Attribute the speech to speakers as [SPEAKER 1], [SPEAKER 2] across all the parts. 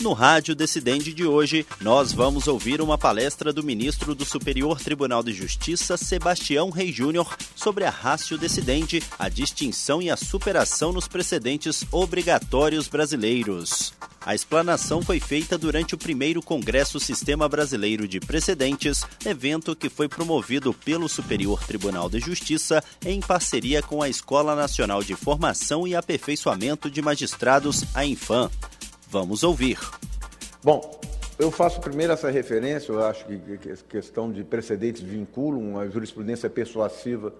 [SPEAKER 1] No Rádio Decidente de hoje, nós vamos ouvir uma palestra do ministro do Superior Tribunal de Justiça, Sebastião Rei Júnior, sobre a Rácio Decidente, a distinção e a superação nos precedentes obrigatórios brasileiros. A explanação foi feita durante o primeiro Congresso Sistema Brasileiro de Precedentes, evento que foi promovido pelo Superior Tribunal de Justiça em parceria com a Escola Nacional de Formação e Aperfeiçoamento de Magistrados, a Infam. Vamos ouvir.
[SPEAKER 2] Bom, eu faço primeiro essa referência, eu acho que a questão de precedentes vinculam, a jurisprudência persuasiva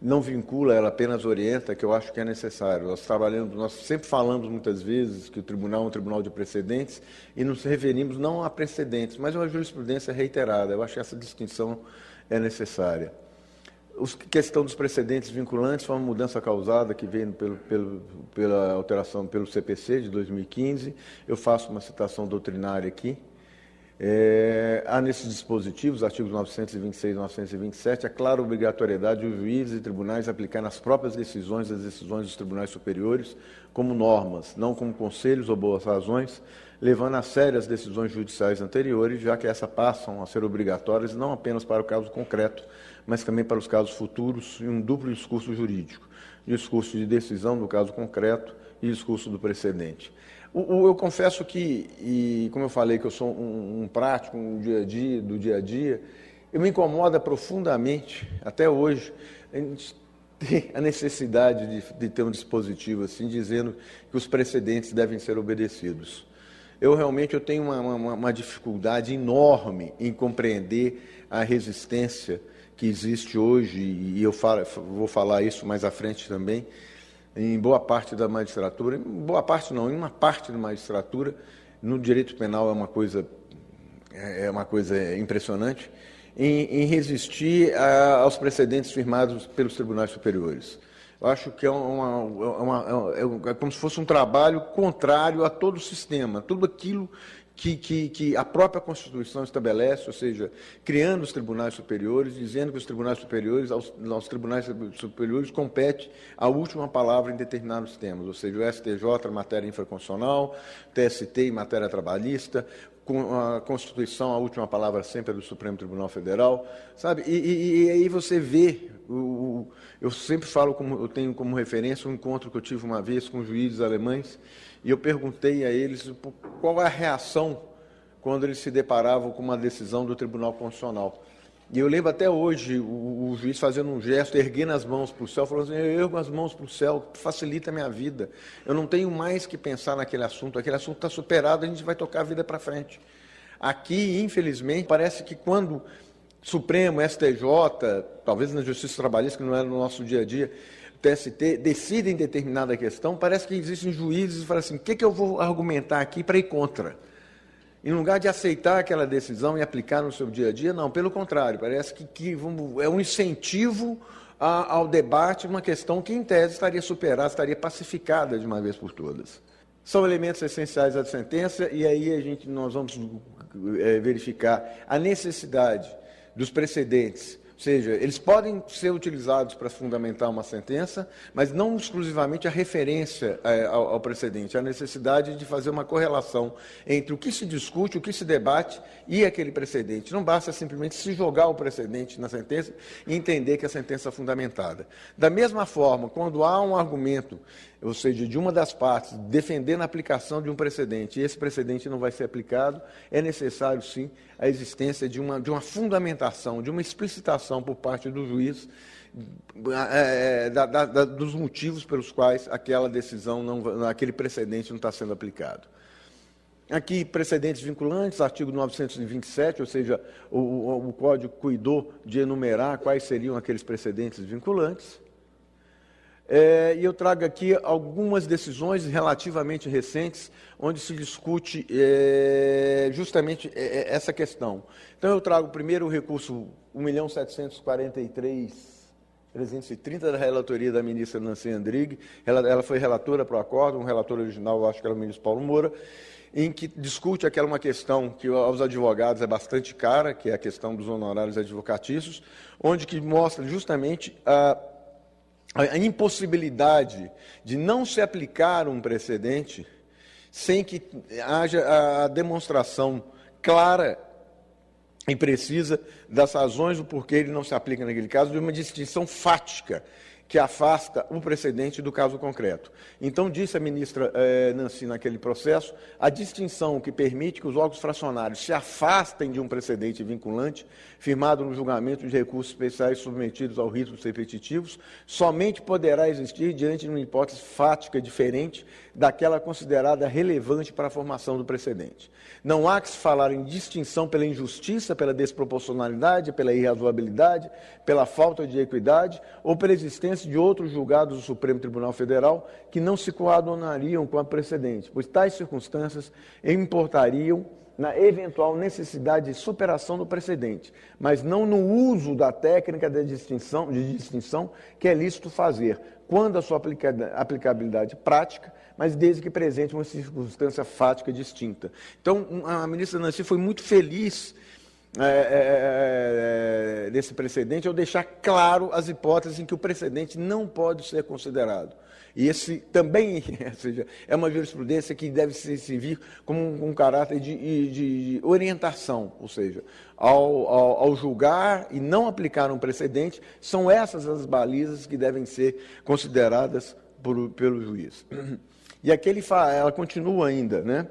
[SPEAKER 2] não vincula, ela apenas orienta, que eu acho que é necessário. Nós trabalhamos, nós sempre falamos muitas vezes que o tribunal é um tribunal de precedentes e nos referimos não a precedentes, mas a uma jurisprudência reiterada. Eu acho que essa distinção é necessária. A questão dos precedentes vinculantes foi uma mudança causada que veio pelo, pelo, pela alteração pelo CPC de 2015. Eu faço uma citação doutrinária aqui. É, há nesses dispositivos, artigos 926 e 927, a clara obrigatoriedade dos juízes e tribunais aplicar nas próprias decisões as decisões dos tribunais superiores como normas, não como conselhos ou boas razões, levando a sério as decisões judiciais anteriores, já que essas passam a ser obrigatórias não apenas para o caso concreto, mas também para os casos futuros e um duplo discurso jurídico, discurso de decisão do caso concreto e discurso do precedente. O, o, eu confesso que, e como eu falei que eu sou um, um prático um dia a dia, do dia a dia, eu me incomoda profundamente, até hoje, a gente a necessidade de, de ter um dispositivo assim, dizendo que os precedentes devem ser obedecidos. Eu realmente eu tenho uma, uma, uma dificuldade enorme em compreender a resistência que existe hoje, e eu falo, vou falar isso mais à frente também, em boa parte da magistratura, em boa parte não, em uma parte da magistratura, no direito penal é uma coisa, é uma coisa impressionante, em, em resistir a, aos precedentes firmados pelos tribunais superiores. Eu acho que é, uma, uma, é, é como se fosse um trabalho contrário a todo o sistema, tudo aquilo que, que, que, a própria Constituição estabelece, ou seja, criando os tribunais superiores, dizendo que os tribunais superiores, aos, aos tribunais superiores compete a última palavra em determinados temas, ou seja, o STJ matéria infraconstitucional, TST matéria trabalhista, com a Constituição, a última palavra sempre é do Supremo Tribunal Federal, sabe? E, e, e aí você vê, o, o, eu sempre falo, como, eu tenho como referência um encontro que eu tive uma vez com juízes alemães, e eu perguntei a eles qual é a reação quando eles se deparavam com uma decisão do Tribunal Constitucional. E eu lembro até hoje o, o juiz fazendo um gesto, erguendo as mãos para o céu, falando assim: eu ergo as mãos para o céu, facilita a minha vida. Eu não tenho mais que pensar naquele assunto, aquele assunto está superado, a gente vai tocar a vida para frente. Aqui, infelizmente, parece que quando Supremo, STJ, talvez na Justiça Trabalhista, que não é no nosso dia a dia, TST decidem determinada questão, parece que existem juízes que falam assim: o que, que eu vou argumentar aqui para ir contra? Em lugar de aceitar aquela decisão e aplicar no seu dia a dia, não, pelo contrário, parece que, que é um incentivo a, ao debate, uma questão que, em tese, estaria superada, estaria pacificada de uma vez por todas. São elementos essenciais da sentença, e aí a gente, nós vamos é, verificar a necessidade dos precedentes seja, eles podem ser utilizados para fundamentar uma sentença, mas não exclusivamente a referência é, ao, precedente, a necessidade de fazer uma correlação entre o que se discute, o que se debate e aquele precedente. Não basta simplesmente se jogar o precedente na sentença e entender que a sentença é fundamentada. Da mesma forma, quando há um argumento ou seja, de uma das partes defendendo a aplicação de um precedente e esse precedente não vai ser aplicado, é necessário sim a existência de uma, de uma fundamentação, de uma explicitação por parte do juiz é, da, da, dos motivos pelos quais aquela decisão, não, aquele precedente não está sendo aplicado. Aqui, precedentes vinculantes, artigo 927, ou seja, o, o, o Código cuidou de enumerar quais seriam aqueles precedentes vinculantes. É, e eu trago aqui algumas decisões relativamente recentes, onde se discute é, justamente é, é, essa questão. Então, eu trago primeiro o recurso 1.743 330 da relatoria da ministra Nancy Andrighi, ela, ela foi relatora para o acordo, um relator original, acho que era o ministro Paulo Moura, em que discute aquela uma questão que aos advogados é bastante cara, que é a questão dos honorários advocatícios, onde que mostra justamente a, a impossibilidade de não se aplicar um precedente sem que haja a demonstração clara e precisa das razões do porquê ele não se aplica naquele caso, de uma distinção fática que afasta o precedente do caso concreto. Então, disse a ministra eh, Nancy naquele processo, a distinção que permite que os órgãos fracionários se afastem de um precedente vinculante, firmado no julgamento de recursos especiais submetidos ao ritos repetitivos, somente poderá existir diante de uma hipótese fática diferente daquela considerada relevante para a formação do precedente. Não há que se falar em distinção pela injustiça, pela desproporcionalidade, pela irrazoabilidade, pela falta de equidade ou pela existência de outros julgados do Supremo Tribunal Federal que não se coadunariam com a precedente, pois tais circunstâncias importariam na eventual necessidade de superação do precedente, mas não no uso da técnica de distinção, de distinção que é lícito fazer, quando a sua aplicabilidade prática, mas desde que presente uma circunstância fática distinta. Então, a ministra Nancy foi muito feliz é, é, é, desse precedente ao deixar claro as hipóteses em que o precedente não pode ser considerado. E esse também ou seja, é uma jurisprudência que deve se servir como um, um caráter de, de, de, orientação, ou seja, ao, ao, ao, julgar e não aplicar um precedente, são essas as balizas que devem ser consideradas por, pelo juiz. E aqui ele fala, ela continua ainda, né?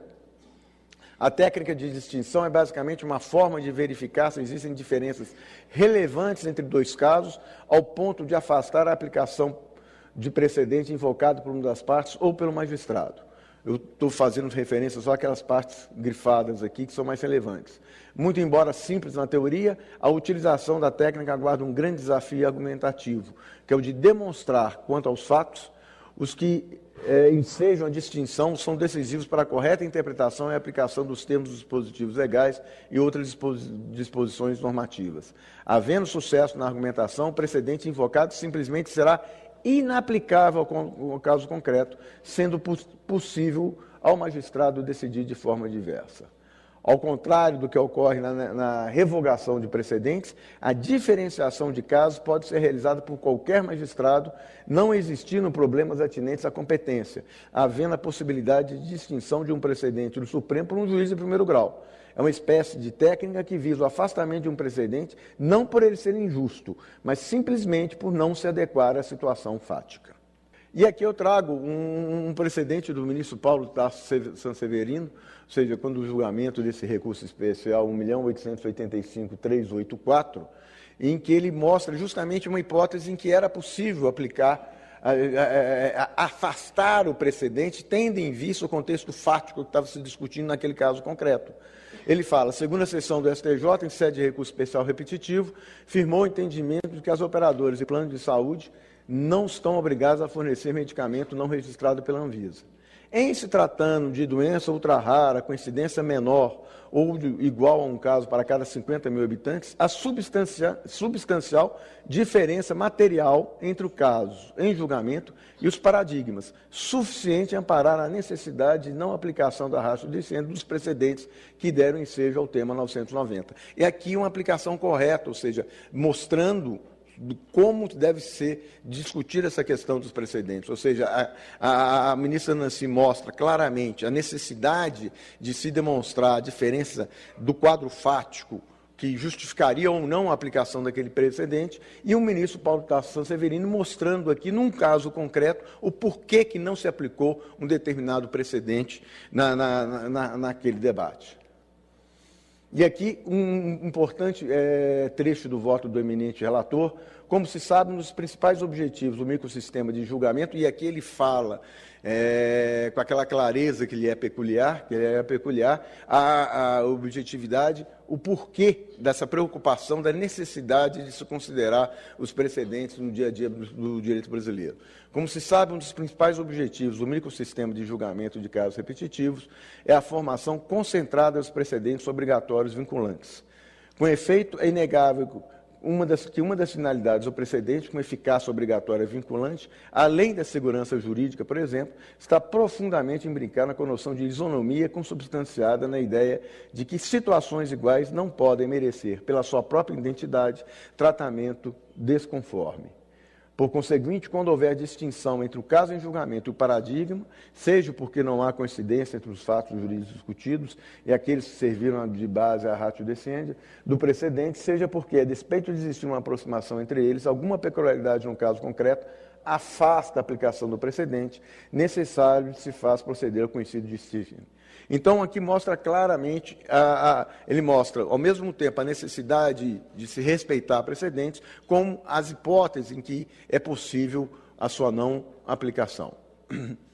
[SPEAKER 2] A técnica de distinção é basicamente uma forma de verificar se existem diferenças relevantes entre dois casos, ao ponto de afastar a aplicação de precedente invocado por uma das partes ou pelo magistrado. Eu estou fazendo referência só àquelas partes grifadas aqui que são mais relevantes. Muito embora simples na teoria, a utilização da técnica aguarda um grande desafio argumentativo, que é o de demonstrar, quanto aos fatos, os que é, ensejam a distinção são decisivos para a correta interpretação e aplicação dos termos dispositivos legais e outras disposições normativas. Havendo sucesso na argumentação, o precedente invocado simplesmente será inaplicável ao caso concreto, sendo possível ao magistrado decidir de forma diversa. Ao contrário do que ocorre na, na, revogação de precedentes, a diferenciação de casos pode ser realizada por qualquer magistrado, não existindo problemas atinentes à competência, havendo a possibilidade de distinção de um precedente do Supremo por um juiz de primeiro grau. É uma espécie de técnica que visa o afastamento de um precedente, não por ele ser injusto, mas simplesmente por não se adequar à situação fática. E aqui eu trago um, um precedente do ministro Paulo Tarso Sanseverino, ou seja, quando o julgamento desse recurso especial 1.885.384, em que ele mostra justamente uma hipótese em que era possível aplicar afastar o precedente, tendo em vista o contexto fático que estava se discutindo naquele caso concreto. Ele fala, segundo a sessão do STJ, em sede de recurso especial repetitivo, firmou o entendimento de que as operadoras e planos de saúde não estão obrigados a fornecer medicamento não registrado pela Anvisa. Em se tratando de doença ultra rara, com incidência menor ou igual a um caso para cada 50 mil habitantes, a substancial diferença material entre o caso em julgamento e os paradigmas, suficiente amparar a necessidade de não aplicação da raça de dos precedentes que deram ensejo ao tema 990. E aqui uma aplicação correta, ou seja, mostrando de como deve ser discutir essa questão dos precedentes. Ou seja, a, a, a, ministra Nancy mostra claramente a necessidade de se demonstrar a diferença do quadro fático que justificaria ou não a aplicação daquele precedente, e o ministro Paulo Tasso Sanseverino mostrando aqui, num caso concreto, o porquê que não se aplicou um determinado precedente na, na, na, naquele debate. E aqui um importante é, trecho do voto do eminente relator, como se sabe, um dos principais objetivos do microsistema de julgamento, e aqui ele fala é, com aquela clareza que lhe é peculiar, que é peculiar, a, a objetividade, o porquê dessa preocupação, da necessidade de se considerar os precedentes no dia a dia do, do direito brasileiro. Como se sabe, um dos principais objetivos do microsistema de julgamento de casos repetitivos é a formação concentrada dos precedentes obrigatórios vinculantes. Com efeito, é inegável uma das, que uma das finalidades do precedente, com eficácia obrigatória vinculante, além da segurança jurídica, por exemplo, está profundamente imbricada com a noção de isonomia consubstanciada na ideia de que situações iguais não podem merecer, pela sua própria identidade, tratamento desconforme. Por conseguinte, quando houver distinção entre o caso em julgamento e o paradigma, seja porque não há coincidência entre os fatos jurídicos discutidos e aqueles que serviram de base à ratio descende do precedente, seja porque, a despeito de existir uma aproximação entre eles, alguma peculiaridade no caso concreto afasta a aplicação do precedente, necessário se faz proceder ao conhecido de Stephen. Então, aqui mostra claramente, a, a, ele mostra, ao mesmo tempo, a necessidade de se respeitar precedentes, como as hipóteses em que é possível a sua não aplicação.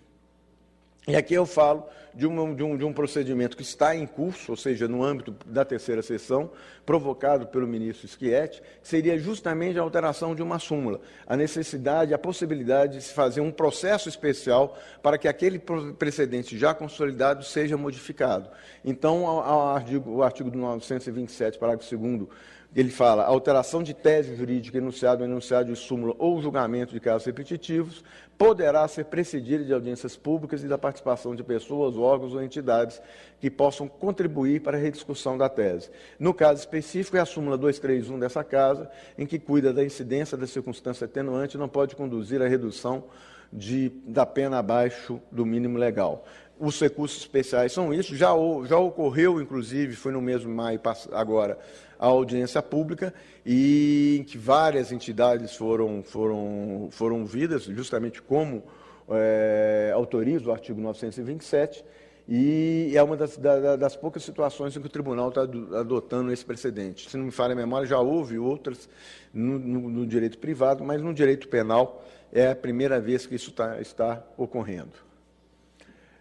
[SPEAKER 2] E aqui eu falo de, de, um, de, um, procedimento que está em curso, ou seja, no âmbito da terceira sessão, provocado pelo ministro Schietti, seria justamente a alteração de uma súmula, a necessidade, a possibilidade de se fazer um processo especial para que aquele precedente já consolidado seja modificado. Então, o artigo, o artigo 927, parágrafo 2 ele fala alteração de tese jurídica enunciado, enunciado de súmula ou julgamento de casos repetitivos poderá ser precedida de audiências públicas e da participação de pessoas, órgãos ou entidades que possam contribuir para a rediscussão da tese. No caso específico, é a súmula 231 dessa casa, em que cuida da incidência da circunstância atenuante não pode conduzir à redução de, da pena abaixo do mínimo legal. Os recursos especiais são isso, já, já ocorreu, inclusive, foi no mesmo maio agora, a audiência pública e em que várias entidades foram, foram, foram vidas, justamente como é, autoriza o artigo 927, e é uma das, da, das, poucas situações em que o tribunal está adotando esse precedente. Se não me falha a memória, já houve outras no, no, no, direito privado, mas no direito penal é a primeira vez que isso tá, está ocorrendo.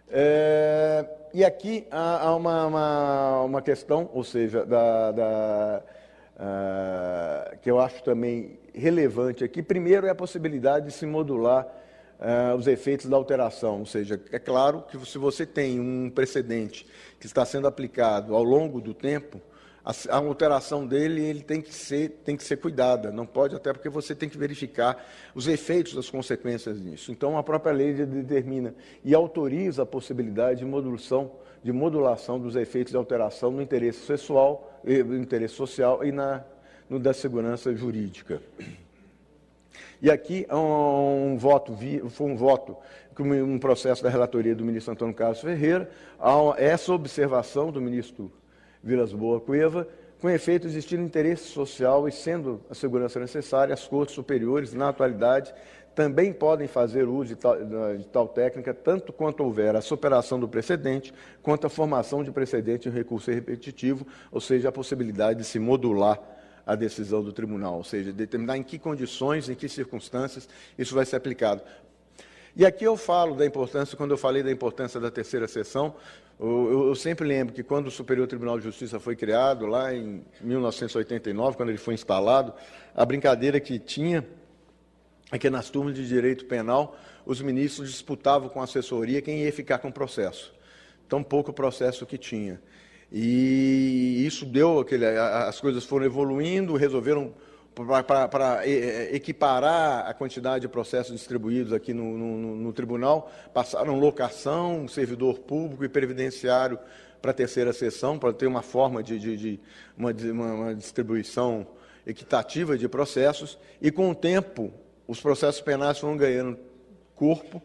[SPEAKER 2] É, e aqui há, há uma, uma, uma, questão, ou seja, da, da uh, que eu acho também relevante aqui. Primeiro é a possibilidade de se modular uh, os efeitos da alteração, ou seja, é claro que se você tem um precedente que está sendo aplicado ao longo do tempo, a, alteração dele ele tem que ser tem que ser cuidada, não pode até porque você tem que verificar os efeitos das consequências disso. Então a própria lei determina e autoriza a possibilidade de modulação de modulação dos efeitos de alteração no interesse sexual, no interesse social e na no da segurança jurídica. E aqui um, um voto, foi um voto, um processo da relatoria do ministro Antônio Carlos Ferreira, essa observação do ministro Vilas Boa Cueva, com efeito existindo interesse social e sendo a segurança necessária, as cortes superiores, na atualidade, também podem fazer uso de tal, de tal, técnica, tanto quanto houver a superação do precedente, quanto a formação de precedente em recurso repetitivo, ou seja, a possibilidade de se modular a decisão do tribunal, ou seja, determinar em que condições, em que circunstâncias isso vai ser aplicado. E aqui eu falo da importância, quando eu falei da importância da terceira sessão, eu, eu, sempre lembro que quando o Superior Tribunal de Justiça foi criado, lá em 1989, quando ele foi instalado, a brincadeira que tinha é que nas turmas de direito penal, os ministros disputavam com a assessoria quem ia ficar com o processo. Tão pouco processo que tinha. E isso deu aquele. As coisas foram evoluindo, resolveram para equiparar a quantidade de processos distribuídos aqui no, no, no, tribunal, passaram locação, servidor público e previdenciário para a terceira sessão, para ter uma forma de, de, de uma, uma, distribuição equitativa de processos, e com o tempo os processos penais foram ganhando corpo.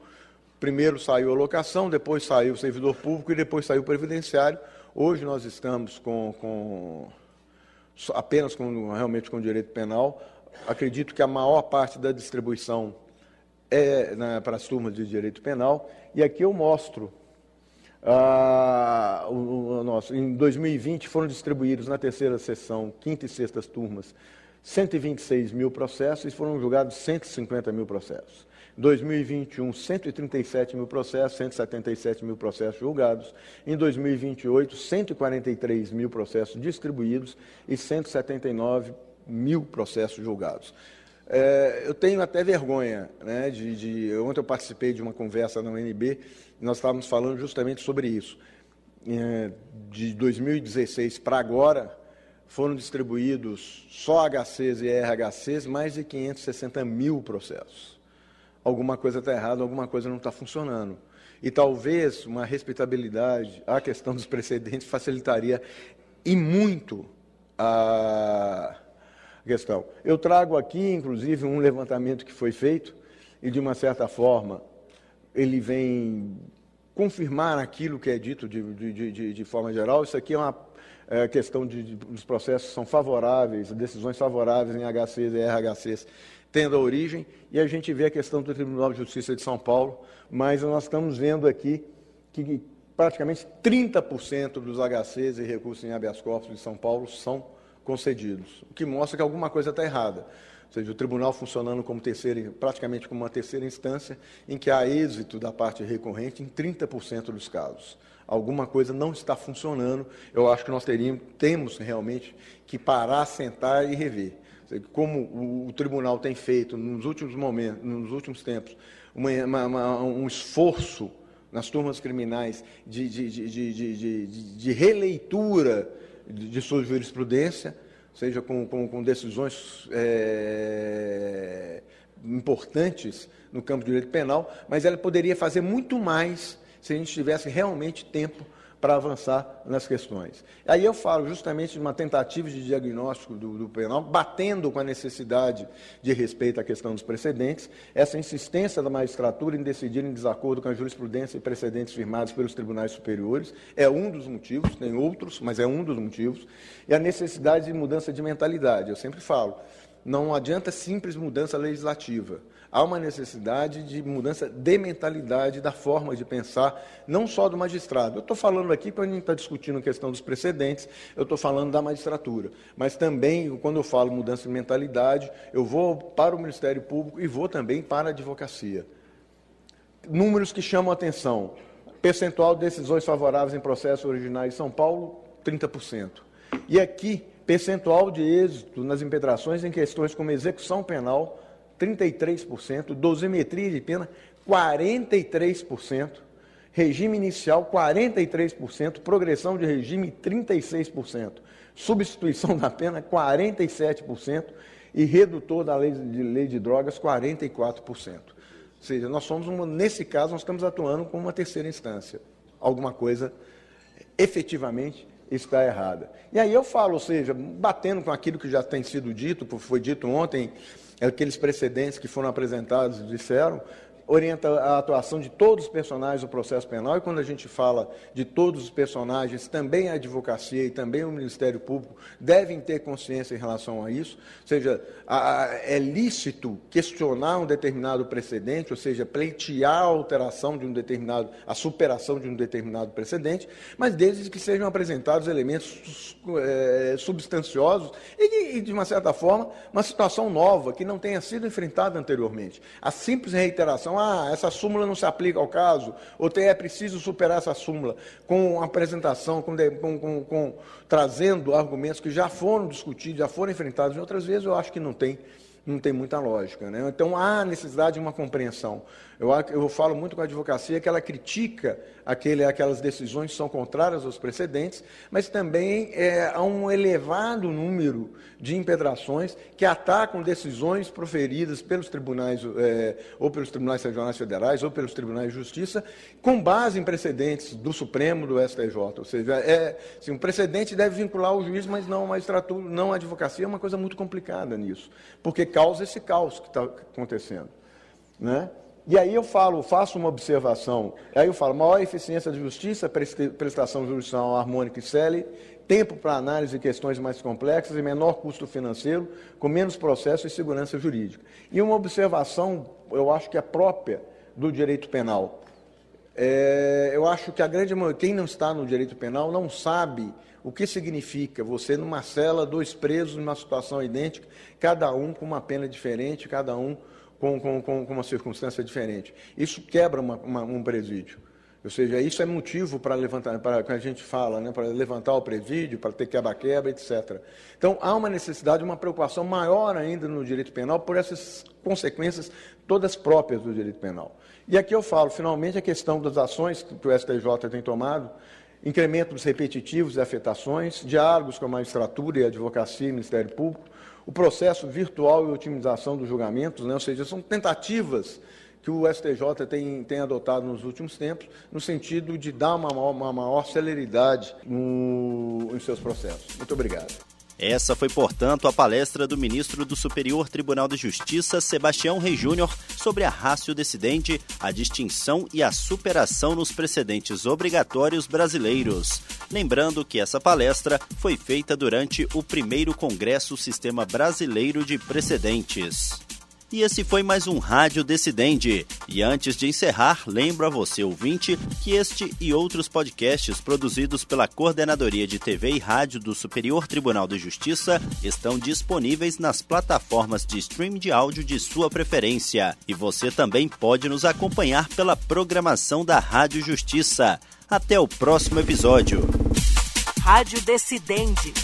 [SPEAKER 2] Primeiro saiu a locação, depois saiu o servidor público e depois saiu o previdenciário. Hoje nós estamos com, com apenas com, realmente com direito penal. Acredito que a maior parte da distribuição é né, para as turmas de direito penal. E aqui eu mostro. Ah, o, o nosso, em 2020 foram distribuídos na terceira sessão, quinta e sexta turmas, 126 mil processos e foram julgados 150 mil processos. 2021, 137 mil processos, 177 mil processos julgados. Em 2028, 143 mil processos distribuídos e 179 mil processos julgados. É, eu tenho até vergonha, né, de, de, ontem eu participei de uma conversa na UNB, e nós estávamos falando justamente sobre isso. É, de 2016 para agora, foram distribuídos só HCs e RHCs mais de 560 mil processos. Alguma coisa está errada, alguma coisa não está funcionando. E talvez uma respeitabilidade à questão dos precedentes facilitaria e muito a questão. Eu trago aqui, inclusive, um levantamento que foi feito e, de uma certa forma, ele vem confirmar aquilo que é dito de, de, de, de forma geral. Isso aqui é uma é, questão de, de, os processos são favoráveis, decisões favoráveis em HCs e RHCs tendo a origem, e a gente vê a questão do Tribunal de Justiça de São Paulo, mas nós estamos vendo aqui que praticamente 30% dos HCs e recursos em habeas corpus de São Paulo são concedidos, o que mostra que alguma coisa está errada. Ou seja, o tribunal funcionando como terceira, praticamente como uma terceira instância, em que há êxito da parte recorrente em 30% dos casos alguma coisa não está funcionando, eu acho que nós teríamos, temos realmente que parar, sentar e rever. Como o, tribunal tem feito nos últimos momentos, nos últimos tempos, uma, uma, um esforço nas turmas criminais de, de, de, de releitura de, sua jurisprudência, seja com, com, com decisões é, importantes no campo de direito penal, mas ela poderia fazer muito mais se a gente tivesse realmente tempo para avançar nas questões. Aí eu falo justamente de uma tentativa de diagnóstico do, do, penal, batendo com a necessidade de respeito à questão dos precedentes, essa insistência da magistratura em decidir em desacordo com a jurisprudência e precedentes firmados pelos tribunais superiores, é um dos motivos, tem outros, mas é um dos motivos, e a necessidade de mudança de mentalidade. Eu sempre falo, não adianta simples mudança legislativa há uma necessidade de mudança de mentalidade, da forma de pensar, não só do magistrado. Eu estou falando aqui, para a gente estar tá discutindo a questão dos precedentes, eu estou falando da magistratura. Mas também, quando eu falo mudança de mentalidade, eu vou para o Ministério Público e vou também para a advocacia. Números que chamam a atenção. Percentual de decisões favoráveis em processos originais em São Paulo, 30%. E aqui, percentual de êxito nas impetrações em questões como execução penal, 33%, dosimetria de pena, 43%, regime inicial, 43%, progressão de regime, 36%, substituição da pena, 47%, e redutor da lei de, lei de drogas, 44%. Ou seja, nós somos, uma, nesse caso, nós estamos atuando como uma terceira instância. Alguma coisa efetivamente está errada. E aí eu falo, ou seja, batendo com aquilo que já tem sido dito, foi dito ontem é aqueles precedentes que foram apresentados disseram, orienta a atuação de todos os personagens do processo penal, e quando a gente fala de todos os personagens, também a advocacia e também o Ministério Público devem ter consciência em relação a isso, ou seja, a, a, é lícito questionar um determinado precedente, ou seja, pleitear a alteração de um determinado, a superação de um determinado precedente, mas desde que sejam apresentados elementos é, substanciosos e, e, de uma certa forma, uma situação nova que não tenha sido enfrentada anteriormente. A simples reiteração ah, essa súmula não se aplica ao caso, ou é preciso superar essa súmula com apresentação, com, com, com, com trazendo argumentos que já foram discutidos, já foram enfrentados em outras vezes, eu acho que não tem não tem muita lógica. Né? Então, há necessidade de uma compreensão. Eu, eu falo muito com a advocacia que ela critica aquele, aquelas decisões que são contrárias aos precedentes, mas também é, há um elevado número de impetrações que atacam decisões proferidas pelos tribunais, é, ou pelos tribunais regionais federais, ou pelos tribunais de justiça, com base em precedentes do Supremo, do STJ. Ou seja, é, assim, um precedente deve vincular o juiz, mas não a não a advocacia, é uma coisa muito complicada nisso, porque causa esse caos que está acontecendo. Né? E aí eu falo, faço uma observação, aí eu falo, maior eficiência de justiça, prestação judicial harmônica e célere, tempo para análise de questões mais complexas e menor custo financeiro, com menos processo e segurança jurídica. E uma observação, eu acho que é própria do direito penal. É, eu acho que a grande maioria, quem não está no direito penal não sabe o que significa você numa cela, dois presos numa situação idêntica, cada um com uma pena diferente, cada um com, com, com, uma circunstância diferente. Isso quebra uma, uma, um presídio. Ou seja, isso é motivo para levantar, para que a gente fala, né, para levantar o presídio, para ter quebra-quebra, etc. Então, há uma necessidade, uma preocupação maior ainda no direito penal por essas consequências todas próprias do direito penal. E aqui eu falo, finalmente, a questão das ações que o STJ tem tomado incremento dos repetitivos e afetações, diálogos com a magistratura e a advocacia e Ministério Público, o processo virtual e otimização dos julgamentos, né? ou seja, são tentativas que o STJ tem, tem adotado nos últimos tempos, no sentido de dar uma, uma maior celeridade no, em seus processos. Muito obrigado.
[SPEAKER 1] Essa foi, portanto, a palestra do ministro do Superior Tribunal de Justiça, Sebastião Rei Júnior, sobre a rácio decidente, a distinção e a superação nos precedentes obrigatórios brasileiros. Lembrando que essa palestra foi feita durante o primeiro Congresso Sistema Brasileiro de Precedentes. E esse foi mais um Rádio Decidente. E antes de encerrar, lembro a você, ouvinte, que este e outros podcasts produzidos pela Coordenadoria de TV e Rádio do Superior Tribunal de Justiça estão disponíveis nas plataformas de stream de áudio de sua preferência. E você também pode nos acompanhar pela programação da Rádio Justiça. Até o próximo episódio.
[SPEAKER 3] Rádio Decidente